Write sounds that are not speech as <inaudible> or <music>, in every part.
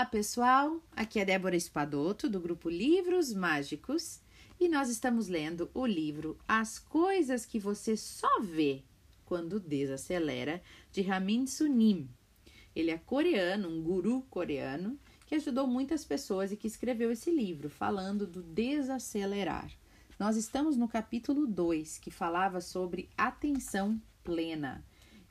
Olá, pessoal! Aqui é Débora Espadoto, do grupo Livros Mágicos, e nós estamos lendo o livro As Coisas que Você Só Vê Quando Desacelera, de Ramin Sunim. Ele é coreano, um guru coreano, que ajudou muitas pessoas e que escreveu esse livro, falando do desacelerar. Nós estamos no capítulo 2, que falava sobre atenção plena.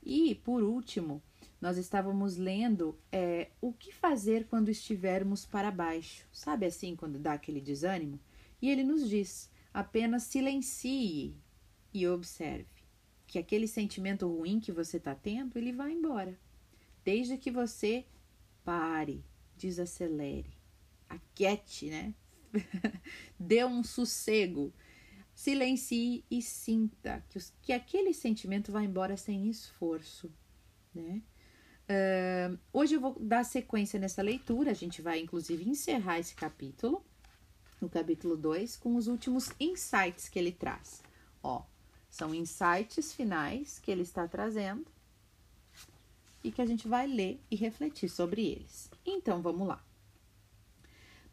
E, por último, nós estávamos lendo é, o que fazer quando estivermos para baixo. Sabe assim, quando dá aquele desânimo? E ele nos diz: apenas silencie e observe que aquele sentimento ruim que você está tendo, ele vai embora. Desde que você pare, desacelere, aquiete, né? <laughs> Dê um sossego, silencie e sinta que, os, que aquele sentimento vai embora sem esforço, né? Hoje eu vou dar sequência nessa leitura, a gente vai inclusive encerrar esse capítulo, o capítulo 2, com os últimos insights que ele traz. Ó, são insights finais que ele está trazendo e que a gente vai ler e refletir sobre eles. Então vamos lá.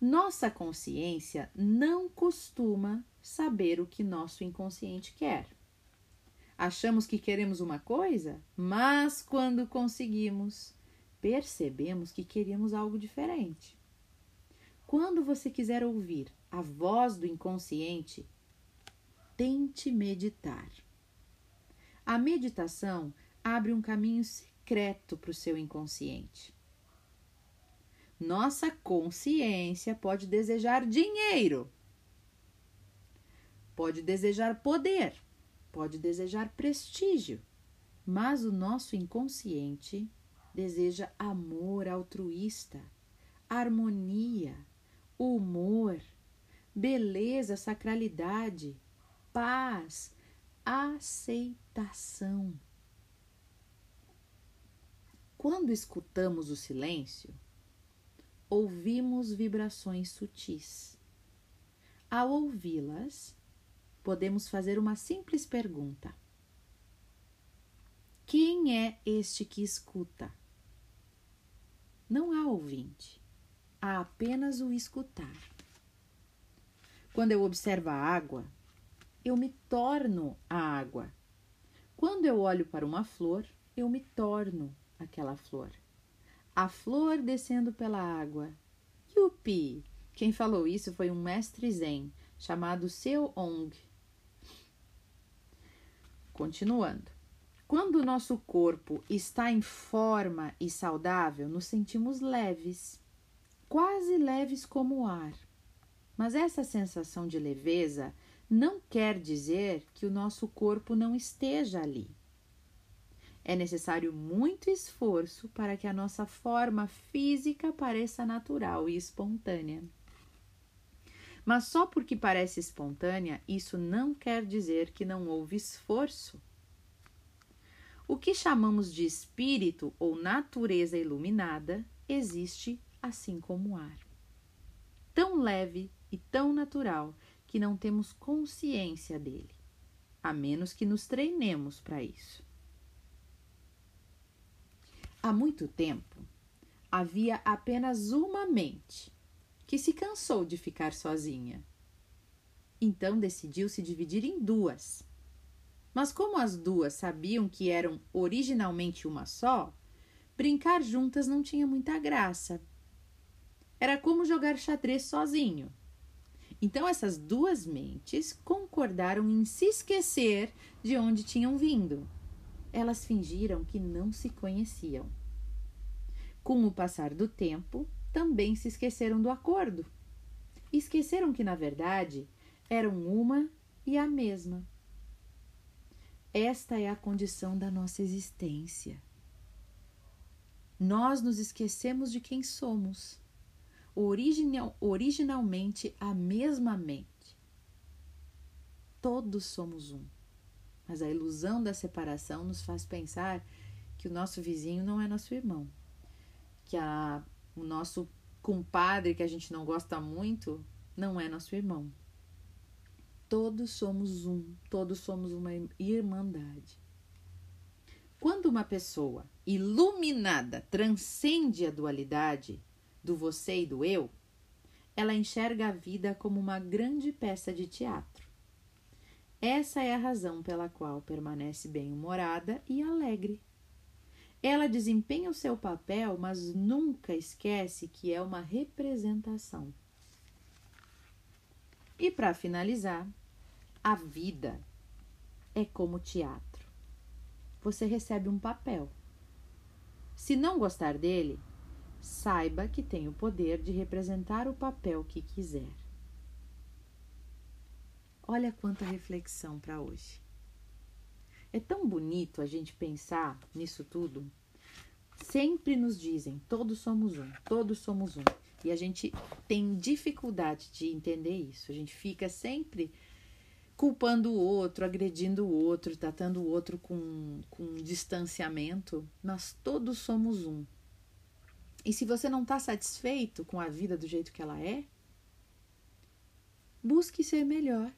Nossa consciência não costuma saber o que nosso inconsciente quer. Achamos que queremos uma coisa, mas quando conseguimos, percebemos que queríamos algo diferente. Quando você quiser ouvir a voz do inconsciente, tente meditar. A meditação abre um caminho secreto para o seu inconsciente. Nossa consciência pode desejar dinheiro, pode desejar poder, pode desejar prestígio, mas o nosso inconsciente deseja amor altruísta, harmonia, humor, beleza, sacralidade, paz, aceitação. Quando escutamos o silêncio, ouvimos vibrações sutis. Ao ouvi-las, podemos fazer uma simples pergunta: Quem é este que escuta? Não há ouvinte, há apenas o escutar. Quando eu observo a água, eu me torno a água. Quando eu olho para uma flor, eu me torno aquela flor. A flor descendo pela água. Yupi! Quem falou isso foi um mestre zen chamado Seo Ong, Continuando. Quando o nosso corpo está em forma e saudável, nos sentimos leves, quase leves como o ar. Mas essa sensação de leveza não quer dizer que o nosso corpo não esteja ali. É necessário muito esforço para que a nossa forma física pareça natural e espontânea. Mas só porque parece espontânea, isso não quer dizer que não houve esforço. O que chamamos de espírito ou natureza iluminada existe assim como o ar. Tão leve e tão natural que não temos consciência dele, a menos que nos treinemos para isso. Há muito tempo havia apenas uma mente que se cansou de ficar sozinha. Então decidiu se dividir em duas. Mas como as duas sabiam que eram originalmente uma só, brincar juntas não tinha muita graça. Era como jogar xadrez sozinho. Então essas duas mentes concordaram em se esquecer de onde tinham vindo. Elas fingiram que não se conheciam. Com o passar do tempo, também se esqueceram do acordo. Esqueceram que, na verdade, eram uma e a mesma. Esta é a condição da nossa existência. Nós nos esquecemos de quem somos, original, originalmente a mesma mente. Todos somos um, mas a ilusão da separação nos faz pensar que o nosso vizinho não é nosso irmão, que a o nosso compadre que a gente não gosta muito não é nosso irmão. Todos somos um, todos somos uma irmandade. Quando uma pessoa iluminada transcende a dualidade, do você e do eu, ela enxerga a vida como uma grande peça de teatro. Essa é a razão pela qual permanece bem-humorada e alegre. Ela desempenha o seu papel, mas nunca esquece que é uma representação. E para finalizar, a vida é como teatro. Você recebe um papel. Se não gostar dele, saiba que tem o poder de representar o papel que quiser. Olha quanta reflexão para hoje. É tão bonito a gente pensar nisso tudo. Sempre nos dizem, todos somos um, todos somos um. E a gente tem dificuldade de entender isso. A gente fica sempre culpando o outro, agredindo o outro, tratando o outro com, com distanciamento. Mas todos somos um. E se você não está satisfeito com a vida do jeito que ela é, busque ser melhor.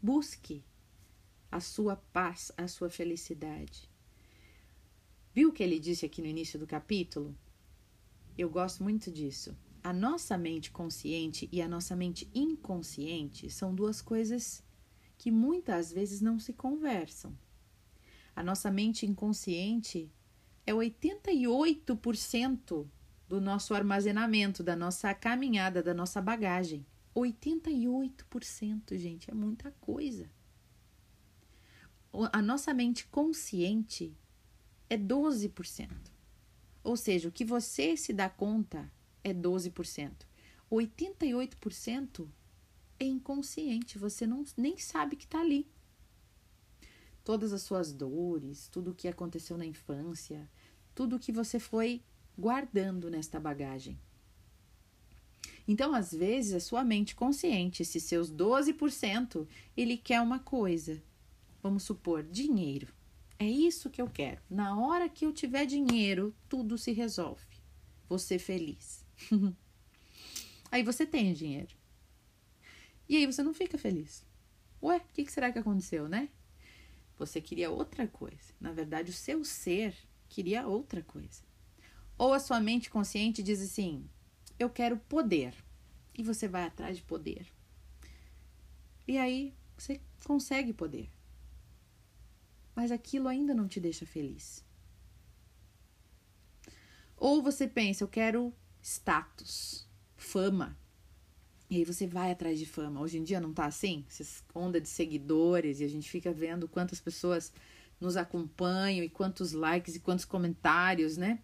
Busque a sua paz, a sua felicidade. Viu o que ele disse aqui no início do capítulo? Eu gosto muito disso. A nossa mente consciente e a nossa mente inconsciente são duas coisas que muitas vezes não se conversam. A nossa mente inconsciente é 88% do nosso armazenamento, da nossa caminhada, da nossa bagagem. 88%, gente, é muita coisa. A nossa mente consciente é 12%. Ou seja, o que você se dá conta é 12%. 88% é inconsciente, você não, nem sabe que está ali. Todas as suas dores, tudo o que aconteceu na infância, tudo o que você foi guardando nesta bagagem. Então, às vezes, a sua mente consciente, esses seus 12%, ele quer uma coisa. Vamos supor, dinheiro. É isso que eu quero. Na hora que eu tiver dinheiro, tudo se resolve. Vou ser feliz. <laughs> aí você tem dinheiro. E aí você não fica feliz. Ué, o que, que será que aconteceu, né? Você queria outra coisa. Na verdade, o seu ser queria outra coisa. Ou a sua mente consciente diz assim: eu quero poder. E você vai atrás de poder. E aí você consegue poder mas aquilo ainda não te deixa feliz. Ou você pensa, eu quero status, fama. E aí você vai atrás de fama. Hoje em dia não tá assim? Essa onda de seguidores e a gente fica vendo quantas pessoas nos acompanham e quantos likes e quantos comentários, né?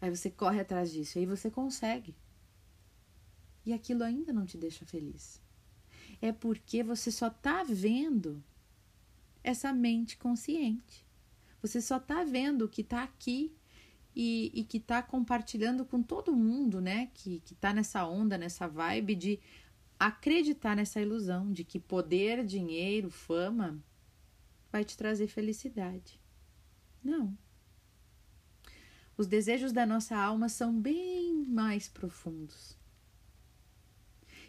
Aí você corre atrás disso, aí você consegue. E aquilo ainda não te deixa feliz. É porque você só tá vendo essa mente consciente. Você só está vendo o que está aqui e, e que está compartilhando com todo mundo, né? Que, que tá nessa onda, nessa vibe de acreditar nessa ilusão de que poder, dinheiro, fama vai te trazer felicidade. Não. Os desejos da nossa alma são bem mais profundos.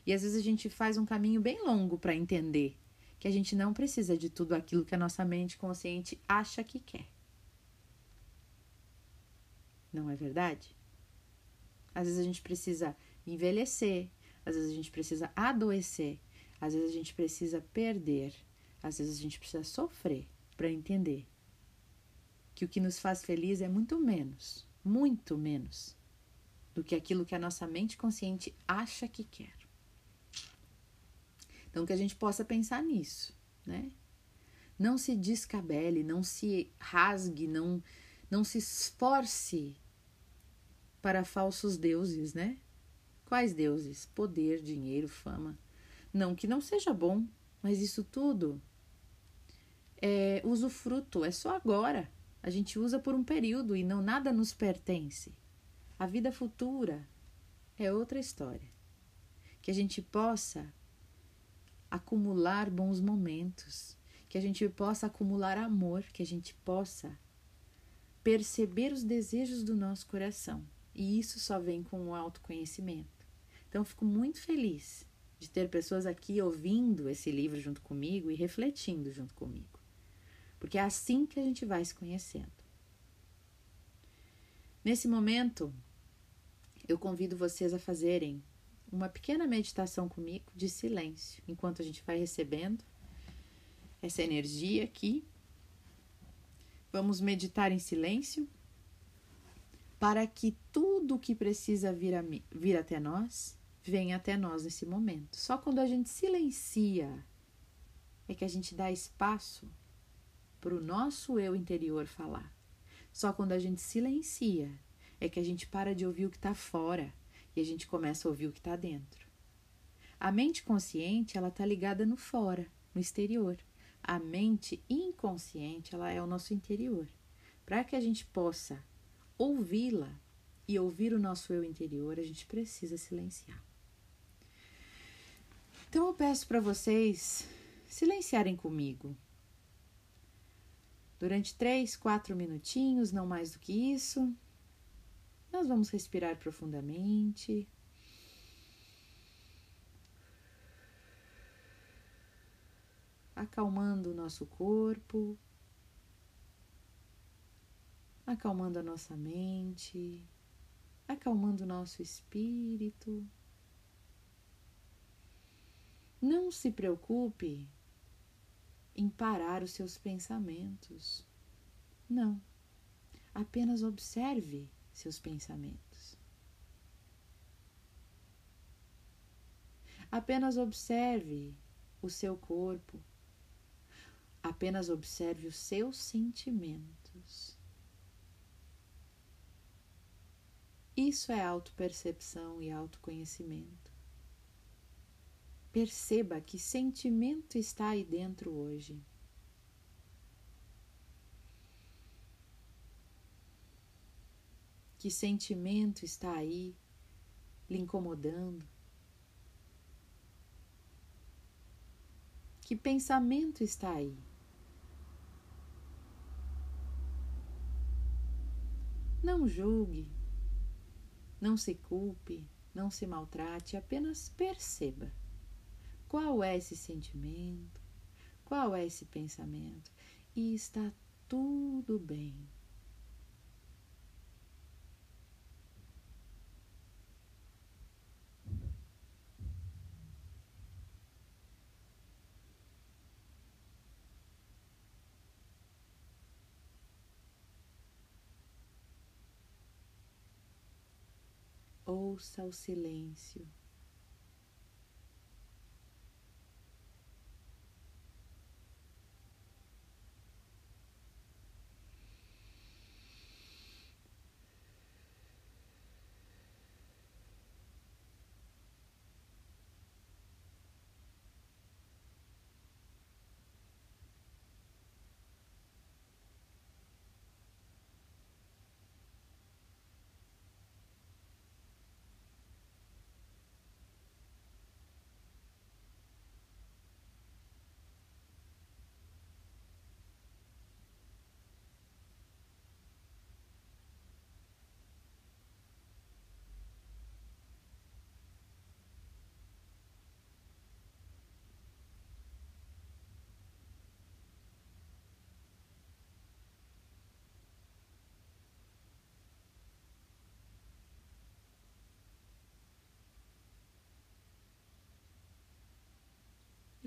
E às vezes a gente faz um caminho bem longo para entender que a gente não precisa de tudo aquilo que a nossa mente consciente acha que quer. Não é verdade? Às vezes a gente precisa envelhecer, às vezes a gente precisa adoecer, às vezes a gente precisa perder, às vezes a gente precisa sofrer para entender que o que nos faz feliz é muito menos, muito menos do que aquilo que a nossa mente consciente acha que quer. Então, que a gente possa pensar nisso, né? Não se descabele, não se rasgue, não, não se esforce para falsos deuses, né? Quais deuses? Poder, dinheiro, fama. Não que não seja bom, mas isso tudo é usufruto, é só agora. A gente usa por um período e não nada nos pertence. A vida futura é outra história. Que a gente possa acumular bons momentos, que a gente possa acumular amor, que a gente possa perceber os desejos do nosso coração. E isso só vem com o autoconhecimento. Então, fico muito feliz de ter pessoas aqui ouvindo esse livro junto comigo e refletindo junto comigo. Porque é assim que a gente vai se conhecendo. Nesse momento, eu convido vocês a fazerem uma pequena meditação comigo de silêncio, enquanto a gente vai recebendo essa energia aqui. Vamos meditar em silêncio para que tudo que precisa vir, a, vir até nós venha até nós nesse momento. Só quando a gente silencia é que a gente dá espaço para o nosso eu interior falar. Só quando a gente silencia é que a gente para de ouvir o que está fora e a gente começa a ouvir o que está dentro. A mente consciente ela está ligada no fora, no exterior. A mente inconsciente ela é o nosso interior. Para que a gente possa ouvi-la e ouvir o nosso eu interior, a gente precisa silenciar. Então eu peço para vocês silenciarem comigo. Durante três, quatro minutinhos, não mais do que isso, nós vamos respirar profundamente. Acalmando o nosso corpo, acalmando a nossa mente, acalmando o nosso espírito. Não se preocupe em parar os seus pensamentos. Não. Apenas observe seus pensamentos. Apenas observe o seu corpo. Apenas observe os seus sentimentos. Isso é autopercepção e autoconhecimento. Perceba que sentimento está aí dentro hoje. Que sentimento está aí lhe incomodando? Que pensamento está aí? Não julgue, não se culpe, não se maltrate, apenas perceba. Qual é esse sentimento? Qual é esse pensamento? E está tudo bem. Ouça o silêncio.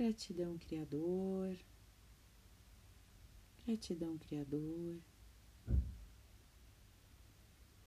Gratidão, Criador. Gratidão, Criador.